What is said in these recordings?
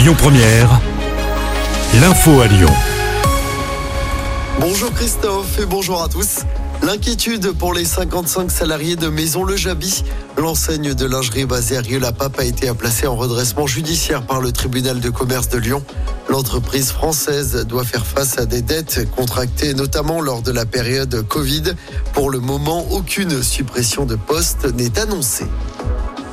Lyon Première, l'info à Lyon. Bonjour Christophe et bonjour à tous. L'inquiétude pour les 55 salariés de Maison Le Jabi. L'enseigne de lingerie basée à Rieux-la-Pape a été placée en redressement judiciaire par le tribunal de commerce de Lyon. L'entreprise française doit faire face à des dettes contractées notamment lors de la période Covid. Pour le moment, aucune suppression de poste n'est annoncée.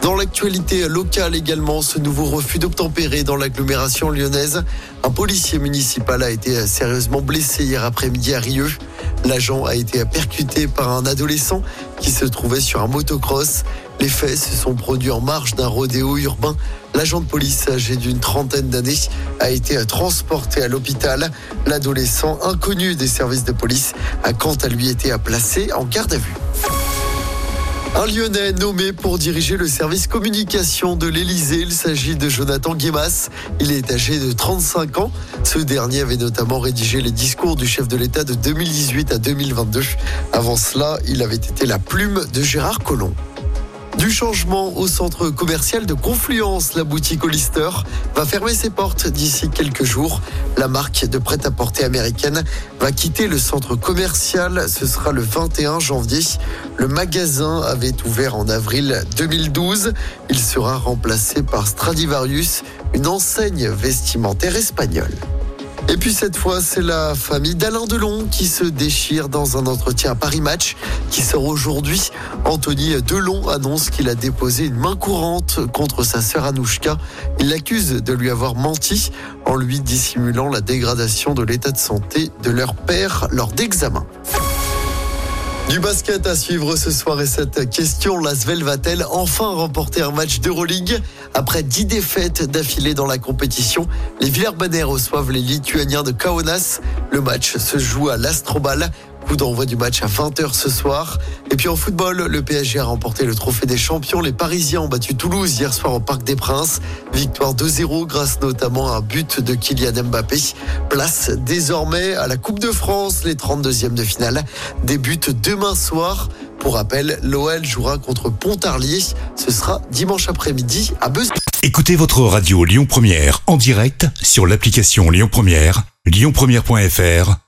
Dans l'actualité locale également, ce nouveau refus d'obtempérer dans l'agglomération lyonnaise. Un policier municipal a été sérieusement blessé hier après-midi à Rieux. L'agent a été percuté par un adolescent qui se trouvait sur un motocross. Les faits se sont produits en marge d'un rodéo urbain. L'agent de police âgé d'une trentaine d'années a été transporté à l'hôpital. L'adolescent inconnu des services de police a quant à lui été placé en garde à vue. Un Lyonnais nommé pour diriger le service communication de l'Elysée. Il s'agit de Jonathan Guémas. Il est âgé de 35 ans. Ce dernier avait notamment rédigé les discours du chef de l'État de 2018 à 2022. Avant cela, il avait été la plume de Gérard Collomb. Du changement au centre commercial de Confluence, la boutique Hollister va fermer ses portes d'ici quelques jours. La marque de prêt-à-porter américaine va quitter le centre commercial. Ce sera le 21 janvier. Le magasin avait ouvert en avril 2012. Il sera remplacé par Stradivarius, une enseigne vestimentaire espagnole. Et puis cette fois, c'est la famille d'Alain Delon qui se déchire dans un entretien à Paris Match qui sort aujourd'hui. Anthony Delon annonce qu'il a déposé une main courante contre sa sœur Anouchka. Il l'accuse de lui avoir menti en lui dissimulant la dégradation de l'état de santé de leur père lors d'examen. Du basket à suivre ce soir et cette question, l'Asvel va-t-elle enfin remporter un match d'Euroleague Après dix défaites d'affilée dans la compétition, les Villers-Banner reçoivent les Lituaniens de Kaunas. Le match se joue à l'Astrobal. Coup d'envoi du match à 20h ce soir. Et puis en football, le PSG a remporté le trophée des champions. Les Parisiens ont battu Toulouse hier soir au Parc des Princes. Victoire 2-0 grâce notamment à un but de Kylian Mbappé. Place désormais à la Coupe de France. Les 32e de finale débutent demain soir. Pour rappel, l'OL jouera contre Pontarlier. Ce sera dimanche après-midi à Besançon. Écoutez votre radio Lyon Première en direct sur l'application Lyon Première, lyonpremière.fr